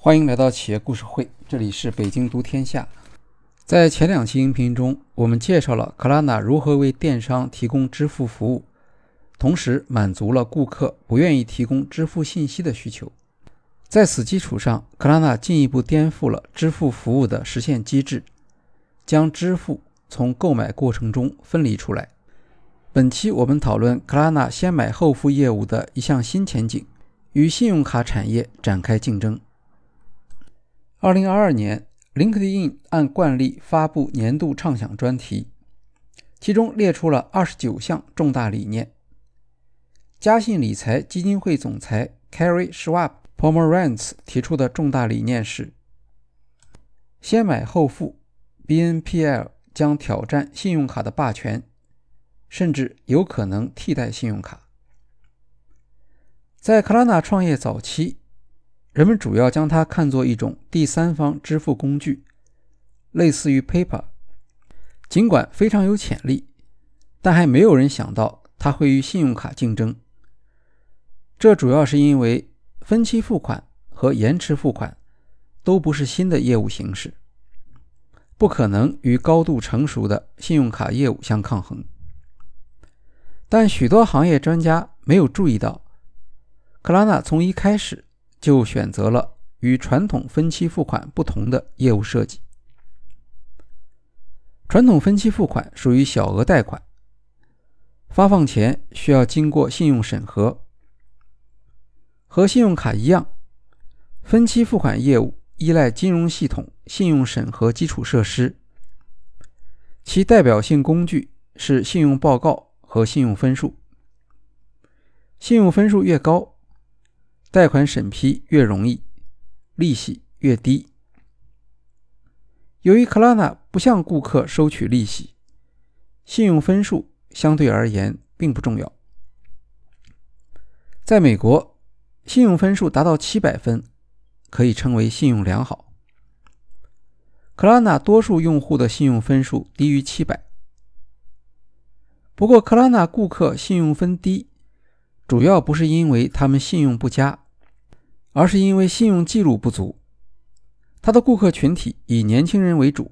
欢迎来到企业故事会，这里是北京读天下。在前两期音频中，我们介绍了克拉纳如何为电商提供支付服务，同时满足了顾客不愿意提供支付信息的需求。在此基础上，克拉纳进一步颠覆了支付服务的实现机制，将支付从购买过程中分离出来。本期我们讨论克拉纳先买后付业务的一项新前景，与信用卡产业展开竞争。二零二二年，LinkedIn 按惯例发布年度畅想专题，其中列出了二十九项重大理念。嘉信理财基金会总裁 Carrie Schwab Pomerantz 提出的重大理念是：先买后付，BNPL 将挑战信用卡的霸权，甚至有可能替代信用卡。在克拉纳创业早期。人们主要将它看作一种第三方支付工具，类似于 PayPal。尽管非常有潜力，但还没有人想到它会与信用卡竞争。这主要是因为分期付款和延迟付款都不是新的业务形式，不可能与高度成熟的信用卡业务相抗衡。但许多行业专家没有注意到，克拉纳从一开始。就选择了与传统分期付款不同的业务设计。传统分期付款属于小额贷款，发放前需要经过信用审核。和信用卡一样，分期付款业务依赖金融系统信用审核基础设施，其代表性工具是信用报告和信用分数。信用分数越高。贷款审批越容易，利息越低。由于克拉纳不向顾客收取利息，信用分数相对而言并不重要。在美国，信用分数达到七百分，可以称为信用良好。克拉纳多数用户的信用分数低于七百，不过克拉纳顾客信用分低。主要不是因为他们信用不佳，而是因为信用记录不足。他的顾客群体以年轻人为主，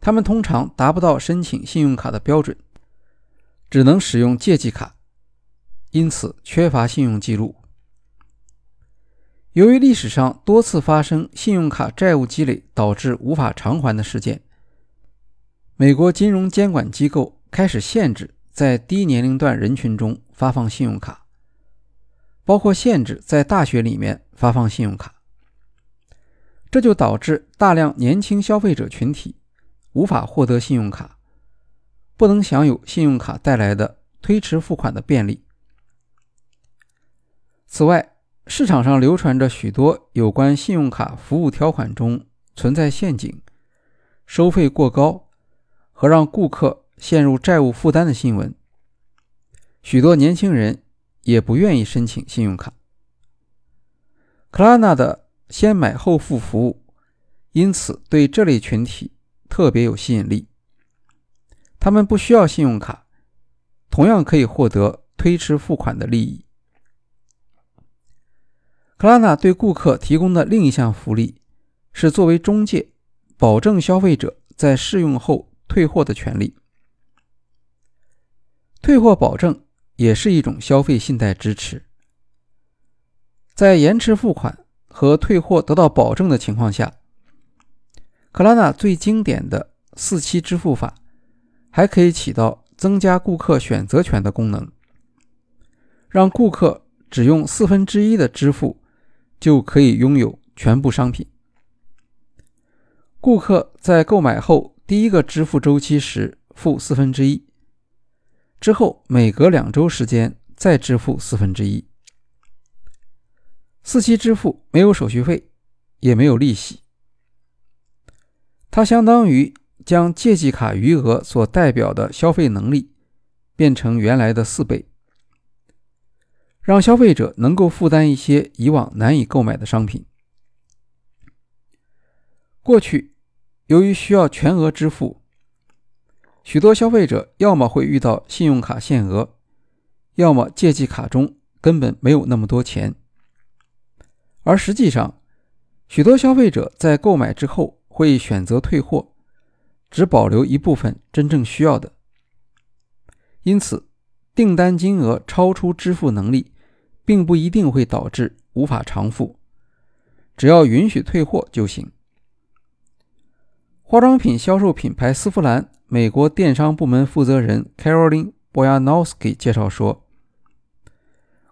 他们通常达不到申请信用卡的标准，只能使用借记卡，因此缺乏信用记录。由于历史上多次发生信用卡债务积累导致无法偿还的事件，美国金融监管机构开始限制。在低年龄段人群中发放信用卡，包括限制在大学里面发放信用卡，这就导致大量年轻消费者群体无法获得信用卡，不能享有信用卡带来的推迟付款的便利。此外，市场上流传着许多有关信用卡服务条款中存在陷阱、收费过高和让顾客。陷入债务负担的新闻，许多年轻人也不愿意申请信用卡。克拉纳的先买后付服务，因此对这类群体特别有吸引力。他们不需要信用卡，同样可以获得推迟付款的利益。克拉纳对顾客提供的另一项福利是作为中介，保证消费者在试用后退货的权利。退货保证也是一种消费信贷支持。在延迟付款和退货得到保证的情况下，克拉纳最经典的四期支付法还可以起到增加顾客选择权的功能，让顾客只用四分之一的支付就可以拥有全部商品。顾客在购买后第一个支付周期时付四分之一。之后每隔两周时间再支付四分之一。四期支付没有手续费，也没有利息。它相当于将借记卡余额所代表的消费能力变成原来的四倍，让消费者能够负担一些以往难以购买的商品。过去，由于需要全额支付。许多消费者要么会遇到信用卡限额，要么借记卡中根本没有那么多钱。而实际上，许多消费者在购买之后会选择退货，只保留一部分真正需要的。因此，订单金额超出支付能力，并不一定会导致无法偿付，只要允许退货就行。化妆品销售品牌丝芙兰美国电商部门负责人 Caroline Boyanowski 介绍说，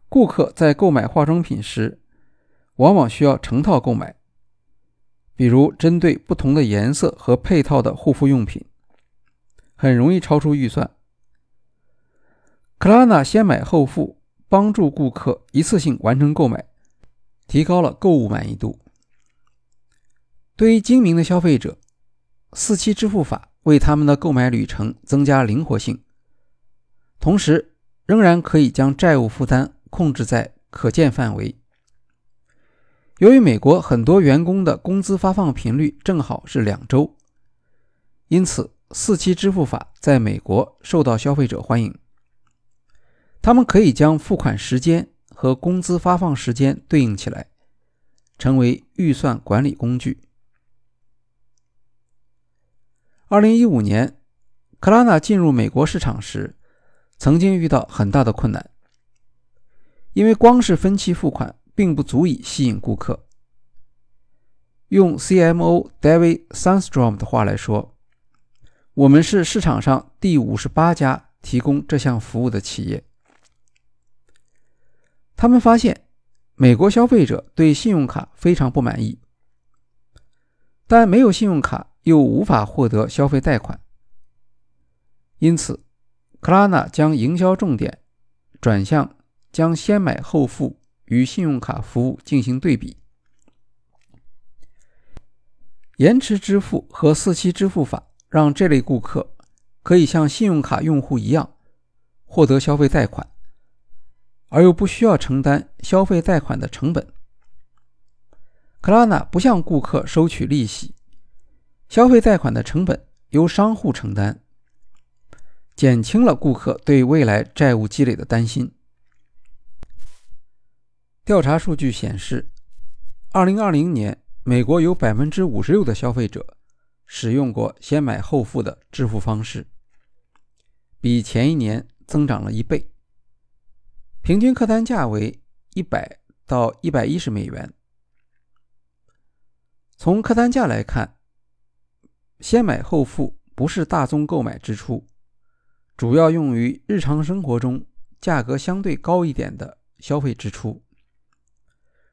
顾客在购买化妆品时，往往需要成套购买。比如，针对不同的颜色和配套的护肤用品，很容易超出预算。克拉纳先买后付，帮助顾客一次性完成购买，提高了购物满意度。对于精明的消费者，四期支付法为他们的购买旅程增加灵活性，同时仍然可以将债务负担控制在可见范围。由于美国很多员工的工资发放频率正好是两周，因此四期支付法在美国受到消费者欢迎。他们可以将付款时间和工资发放时间对应起来，成为预算管理工具。二零一五年，克拉纳进入美国市场时，曾经遇到很大的困难，因为光是分期付款。并不足以吸引顾客。用 CMO David Sandstrom 的话来说，我们是市场上第五十八家提供这项服务的企业。他们发现，美国消费者对信用卡非常不满意，但没有信用卡又无法获得消费贷款。因此，克拉纳将营销重点转向将先买后付。与信用卡服务进行对比，延迟支付和四期支付法让这类顾客可以像信用卡用户一样获得消费贷款，而又不需要承担消费贷款的成本。克拉纳不向顾客收取利息，消费贷款的成本由商户承担，减轻了顾客对未来债务积累的担心。调查数据显示，2020年，美国有56%的消费者使用过先买后付的支付方式，比前一年增长了一倍。平均客单价为100到110美元。从客单价来看，先买后付不是大宗购买支出，主要用于日常生活中价格相对高一点的消费支出。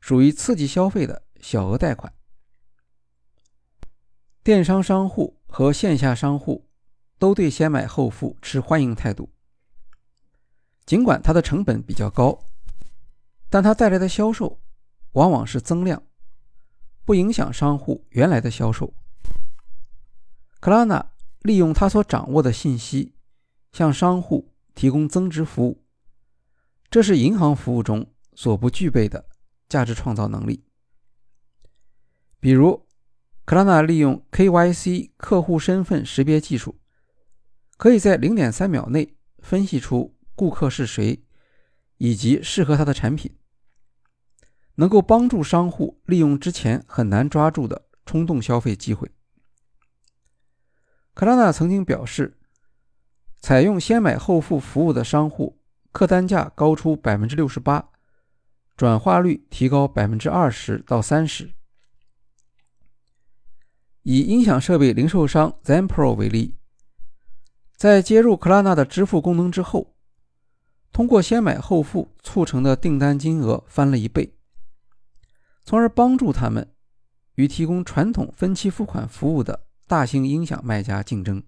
属于刺激消费的小额贷款，电商商户和线下商户都对先买后付持欢迎态度。尽管它的成本比较高，但它带来的销售往往是增量，不影响商户原来的销售。克拉纳利用他所掌握的信息，向商户提供增值服务，这是银行服务中所不具备的。价值创造能力，比如，克拉纳利用 KYC 客户身份识别技术，可以在零点三秒内分析出顾客是谁以及适合他的产品，能够帮助商户利用之前很难抓住的冲动消费机会。克拉纳曾经表示，采用先买后付服务的商户客单价高出百分之六十八。转化率提高百分之二十到三十。以音响设备零售商 Zenpro 为例，在接入克拉纳的支付功能之后，通过先买后付促成的订单金额翻了一倍，从而帮助他们与提供传统分期付款服务的大型音响卖家竞争。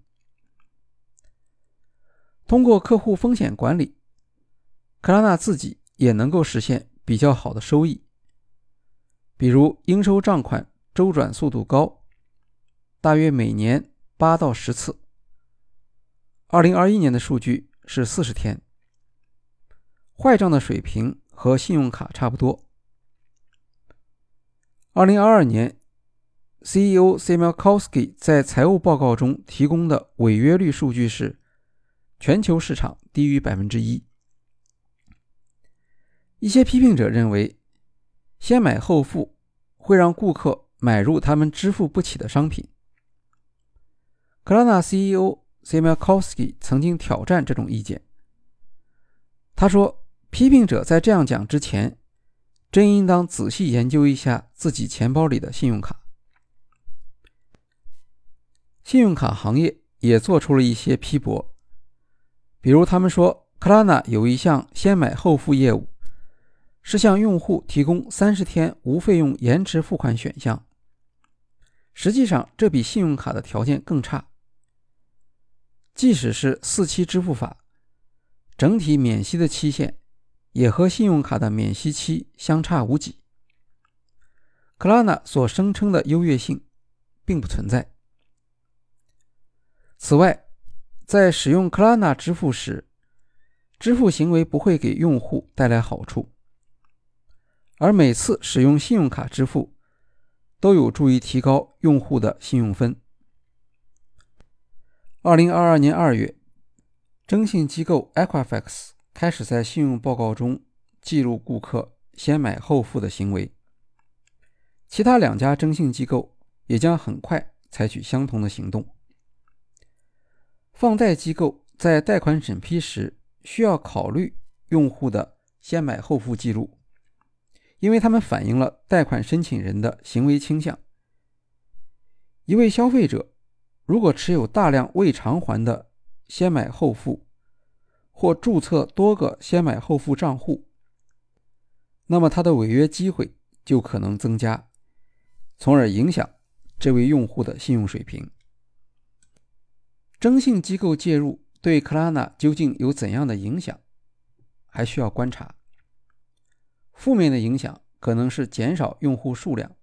通过客户风险管理，克拉纳自己也能够实现。比较好的收益，比如应收账款周转速度高，大约每年八到十次。二零二一年的数据是四十天。坏账的水平和信用卡差不多。二零二二年，CEO Simelkowski 在财务报告中提供的违约率数据是，全球市场低于百分之一。一些批评者认为，先买后付会让顾客买入他们支付不起的商品。克拉纳 CEO Simelkowski 曾经挑战这种意见。他说：“批评者在这样讲之前，真应当仔细研究一下自己钱包里的信用卡。”信用卡行业也做出了一些批驳，比如他们说，克拉纳有一项先买后付业务，是向用户提供三十天无费用延迟付款选项。实际上，这比信用卡的条件更差。即使是四期支付法。整体免息的期限也和信用卡的免息期相差无几。克拉纳所声称的优越性并不存在。此外，在使用克拉纳支付时，支付行为不会给用户带来好处，而每次使用信用卡支付都有助于提高用户的信用分。二零二二年二月。征信机构 Equifax 开始在信用报告中记录顾客先买后付的行为，其他两家征信机构也将很快采取相同的行动。放贷机构在贷款审批时需要考虑用户的先买后付记录，因为他们反映了贷款申请人的行为倾向。一位消费者如果持有大量未偿还的，先买后付，或注册多个先买后付账户，那么他的违约机会就可能增加，从而影响这位用户的信用水平。征信机构介入对克拉纳究竟有怎样的影响，还需要观察。负面的影响可能是减少用户数量，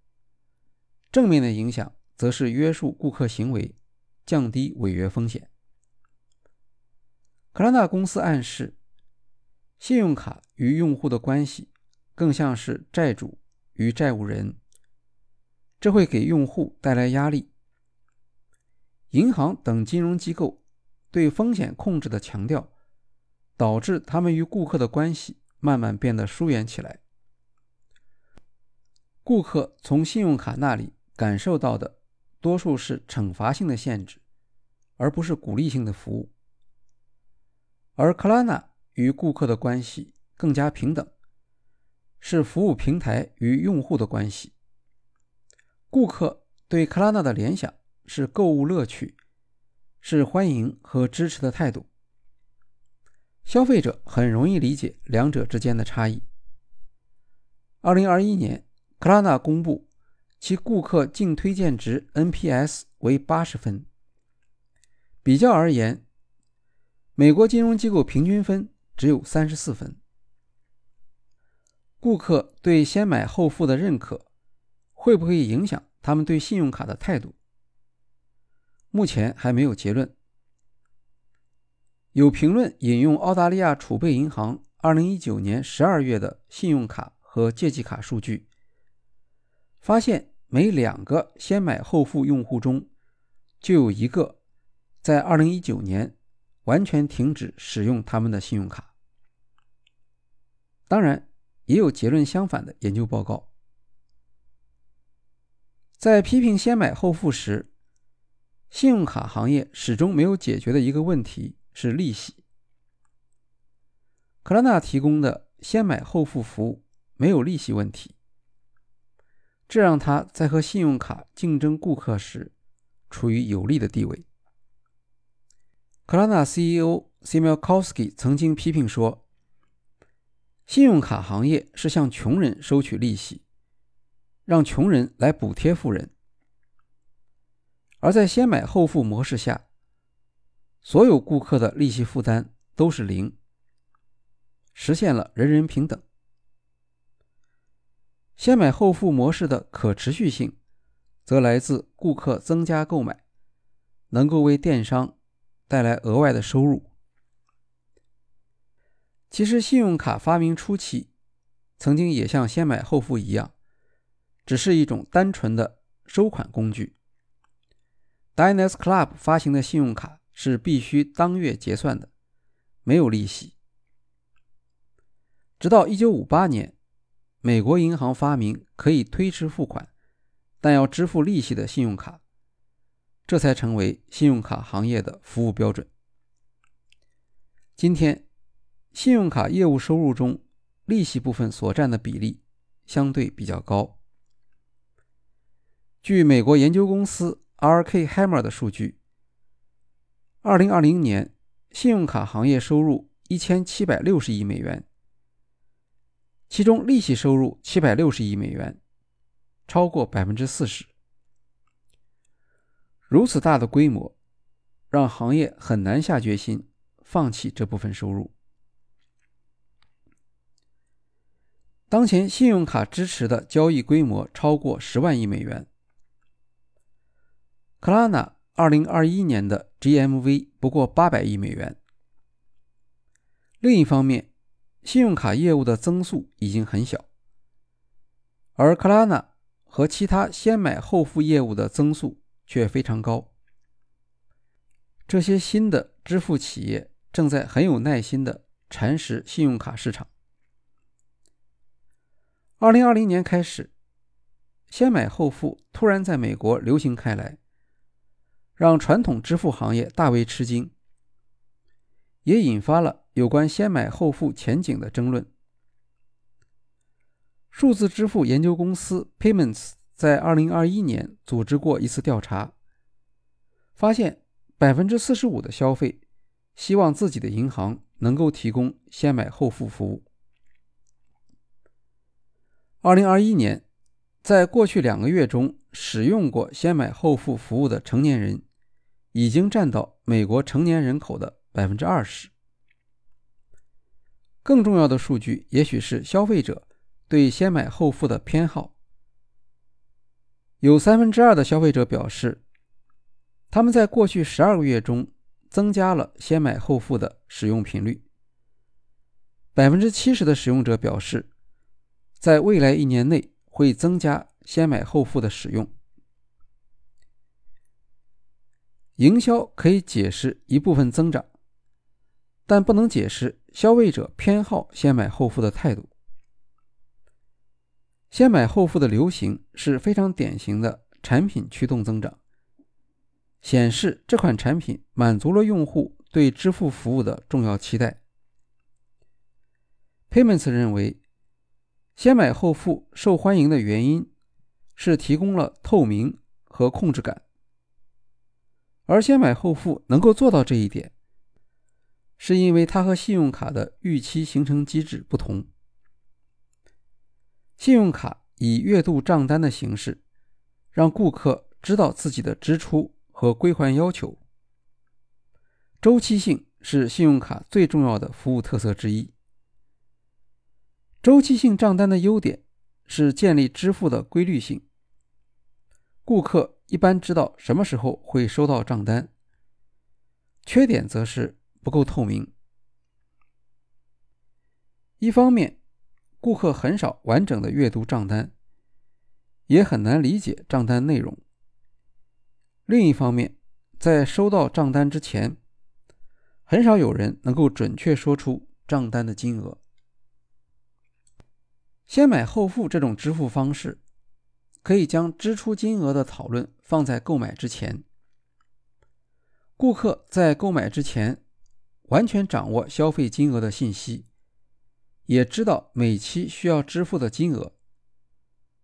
正面的影响则是约束顾客行为，降低违约风险。克拉纳公司暗示，信用卡与用户的关系更像是债主与债务人，这会给用户带来压力。银行等金融机构对风险控制的强调，导致他们与顾客的关系慢慢变得疏远起来。顾客从信用卡那里感受到的，多数是惩罚性的限制，而不是鼓励性的服务。而克拉纳与顾客的关系更加平等，是服务平台与用户的关系。顾客对克拉纳的联想是购物乐趣，是欢迎和支持的态度。消费者很容易理解两者之间的差异。二零二一年，克拉纳公布其顾客净推荐值 NPS 为八十分，比较而言。美国金融机构平均分只有三十四分。顾客对先买后付的认可，会不会影响他们对信用卡的态度？目前还没有结论。有评论引用澳大利亚储备银行二零一九年十二月的信用卡和借记卡数据，发现每两个先买后付用户中，就有一个在二零一九年。完全停止使用他们的信用卡。当然，也有结论相反的研究报告。在批评先买后付时，信用卡行业始终没有解决的一个问题是利息。克拉纳提供的先买后付服务没有利息问题，这让他在和信用卡竞争顾客时处于有利的地位。克拉纳 CEO Simelkowski 曾经批评说：“信用卡行业是向穷人收取利息，让穷人来补贴富人。而在先买后付模式下，所有顾客的利息负担都是零，实现了人人平等。先买后付模式的可持续性，则来自顾客增加购买，能够为电商。”带来额外的收入。其实，信用卡发明初期，曾经也像先买后付一样，只是一种单纯的收款工具。Diners Club 发行的信用卡是必须当月结算的，没有利息。直到1958年，美国银行发明可以推迟付款，但要支付利息的信用卡，这才成为信用卡行业的服务标准。今天，信用卡业务收入中利息部分所占的比例相对比较高。据美国研究公司 R.K. Hammer 的数据，二零二零年信用卡行业收入一千七百六十亿美元，其中利息收入七百六十亿美元。超过百分之四十，如此大的规模，让行业很难下决心放弃这部分收入。当前信用卡支持的交易规模超过十万亿美元。克拉纳二零二一年的 GMV 不过八百亿美元。另一方面，信用卡业务的增速已经很小，而克拉纳。和其他先买后付业务的增速却非常高。这些新的支付企业正在很有耐心地蚕食信用卡市场。二零二零年开始，先买后付突然在美国流行开来，让传统支付行业大为吃惊，也引发了有关先买后付前景的争论。数字支付研究公司 Payments 在2021年组织过一次调查，发现45%的消费希望自己的银行能够提供先买后付服务。2021年，在过去两个月中使用过先买后付服务的成年人，已经占到美国成年人口的20%。更重要的数据，也许是消费者。对先买后付的偏好，有三分之二的消费者表示，他们在过去十二个月中增加了先买后付的使用频率。百分之七十的使用者表示，在未来一年内会增加先买后付的使用。营销可以解释一部分增长，但不能解释消费者偏好先买后付的态度。先买后付的流行是非常典型的产品驱动增长，显示这款产品满足了用户对支付服务的重要期待。Payments 认为，先买后付受欢迎的原因是提供了透明和控制感，而先买后付能够做到这一点，是因为它和信用卡的预期形成机制不同。信用卡以月度账单的形式，让顾客知道自己的支出和归还要求。周期性是信用卡最重要的服务特色之一。周期性账单的优点是建立支付的规律性，顾客一般知道什么时候会收到账单。缺点则是不够透明。一方面，顾客很少完整的阅读账单，也很难理解账单内容。另一方面，在收到账单之前，很少有人能够准确说出账单的金额。先买后付这种支付方式，可以将支出金额的讨论放在购买之前。顾客在购买之前，完全掌握消费金额的信息。也知道每期需要支付的金额，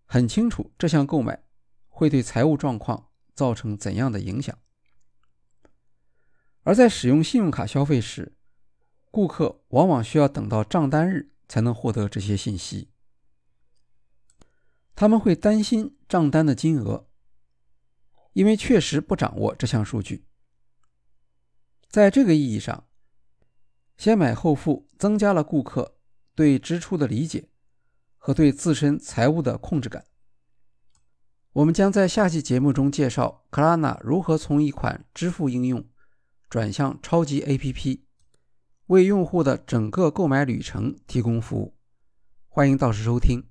很清楚这项购买会对财务状况造成怎样的影响。而在使用信用卡消费时，顾客往往需要等到账单日才能获得这些信息，他们会担心账单的金额，因为确实不掌握这项数据。在这个意义上，先买后付增加了顾客。对支出的理解和对自身财务的控制感，我们将在下期节目中介绍 Klarna 如何从一款支付应用转向超级 APP，为用户的整个购买旅程提供服务。欢迎到时收听。